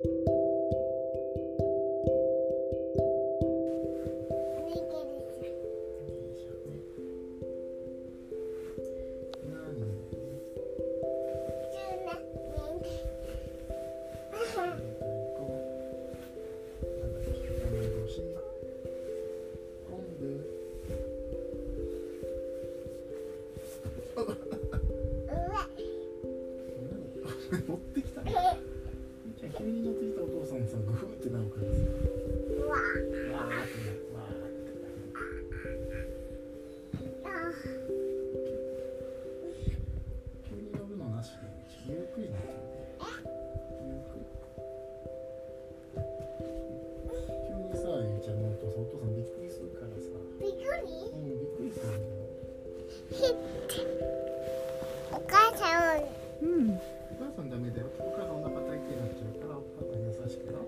Oh. さんさグフってなるからさわーってなるわーって急に乗るのなしでゆっくり乗ってゆっくり急にさゆうちゃん乗るとさんお父さんびっくりするからさびっくりうんびっくりするんだよお母さんうんお母さんダメだよ。お母さんお腹痛いってなっちゃうからお母さん優しくな。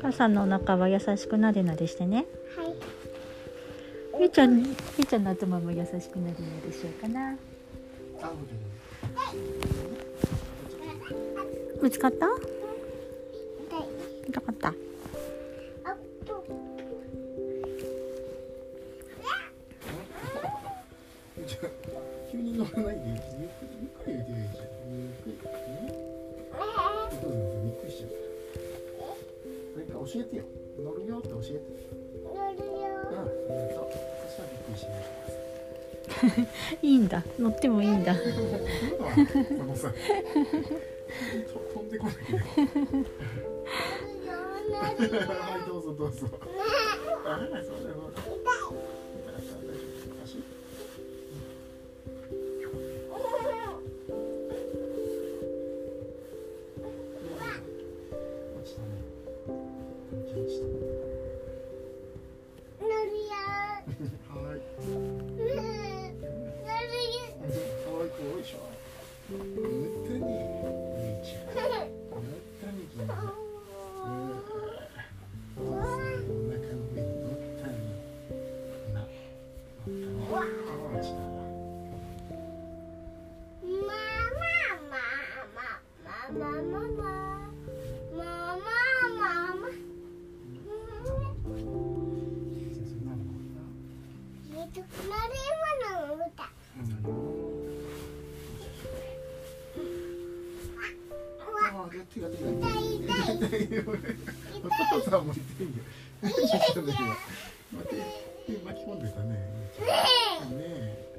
母さんのお腹は優しくなでなでしてね。はい。ゆうちゃんゆうちゃんの頭も優しくなでなでしようかな。あぶつかった？痛かった。急に乗らないで。ゆっくりゆっくり言ってるじゃん。ゆっくり。ね教えてよ。乗るよって教えて。乗るよ。うんとしたらびっくりしないいいんだ。乗ってもいいんだ。飛んでこない。はいどうぞどうぞ。あそうだそうだ手が手が痛い痛い。お父さんも痛いよ。待って、手巻き込んでたね。ねえ。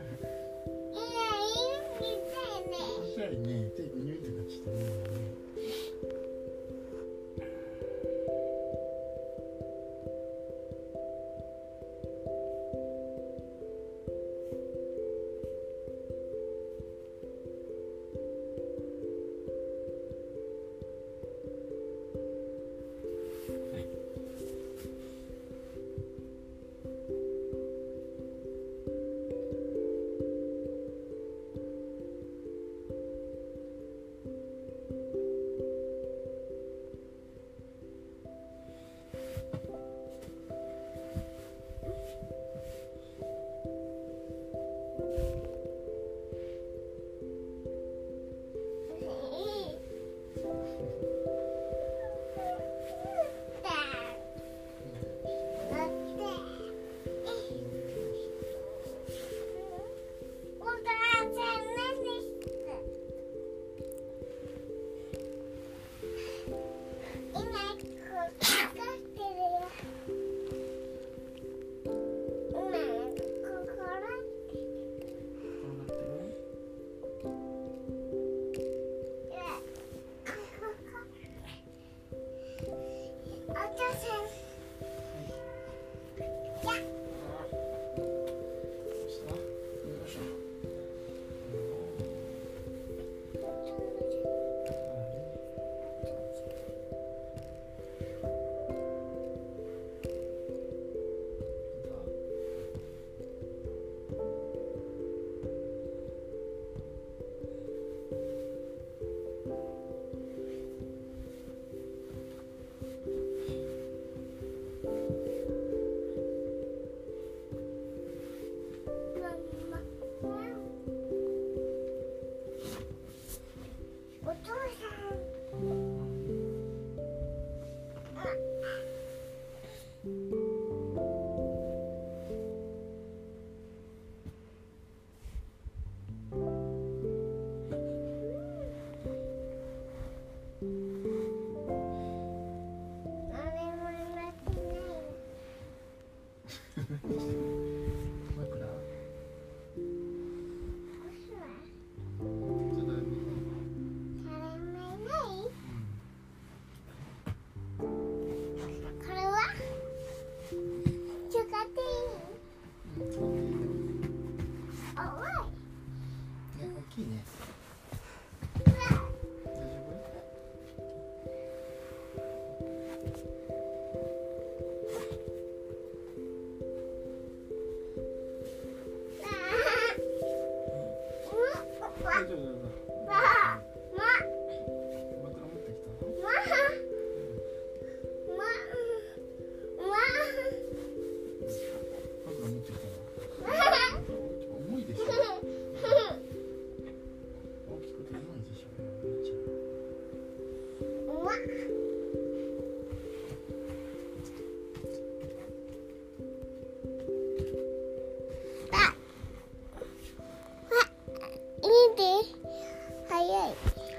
Doctor's hand.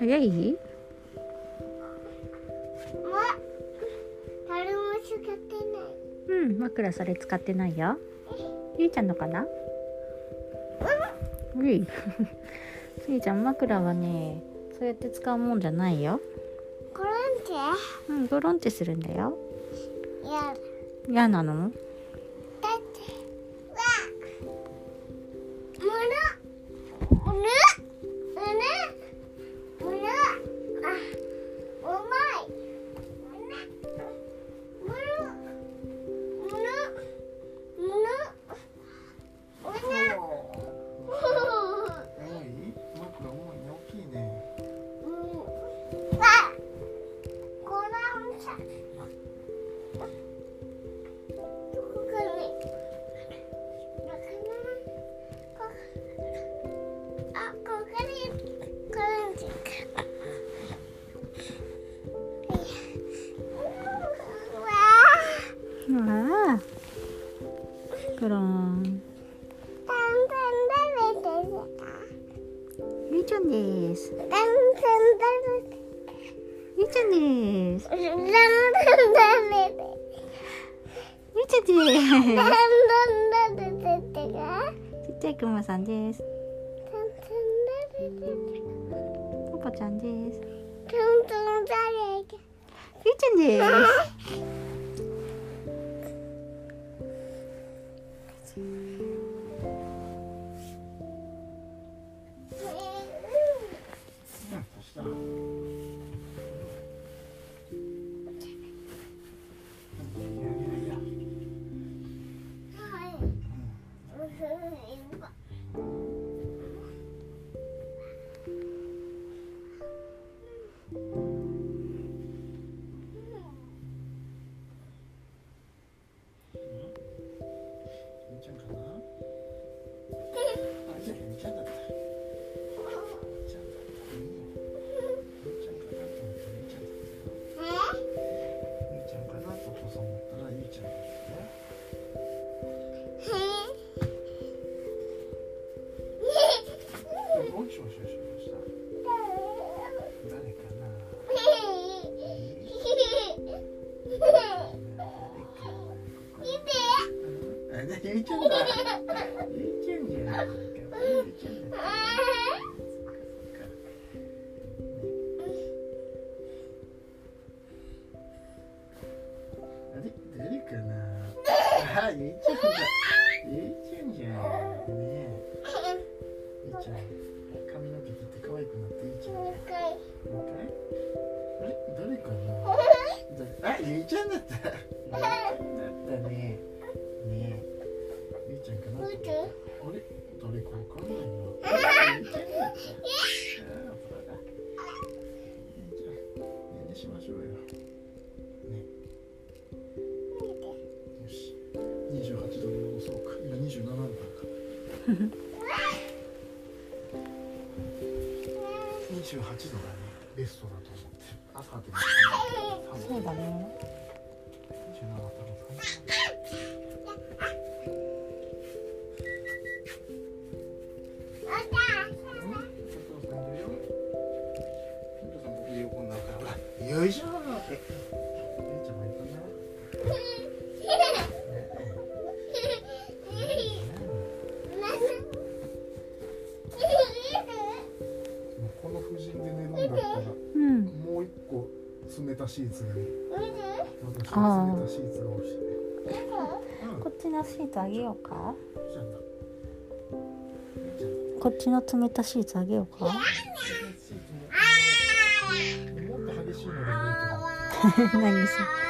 早い？ま誰も使ってない。うん枕それ使ってないよ。ゆいちゃんのかな？うい？ゆいちゃん枕はねそうやって使うもんじゃないよ。これんて？うんゴロンってするんだよ。嫌なの？ゆいちゃんです。ゆいちゃんです。ちっちゃいくまさんです。だんだん食べててポポちゃんです。ゆいちゃんです おいしょおいしょおいしょどうした誰かなゆうちゃんだゆうちゃんじゃないかゆうちゃんだったそっかそっかあれ誰かなあゆうちゃんだゆうちゃんじゃんゆうちゃんだっただったねねえゆうちゃんかな?あれ?誰かわかんないなゆうちゃんだしましょうよねよし28度に戻そうか今27度だから28度がねベストだと思って朝でるんだったらうん。もう一個冷たシーツがね私あー。は冷たシーツが欲しいね。うんこっちのシートあげようか？こっちの冷たシーツあげようか？ももっと激しいのいいと思う。何それ？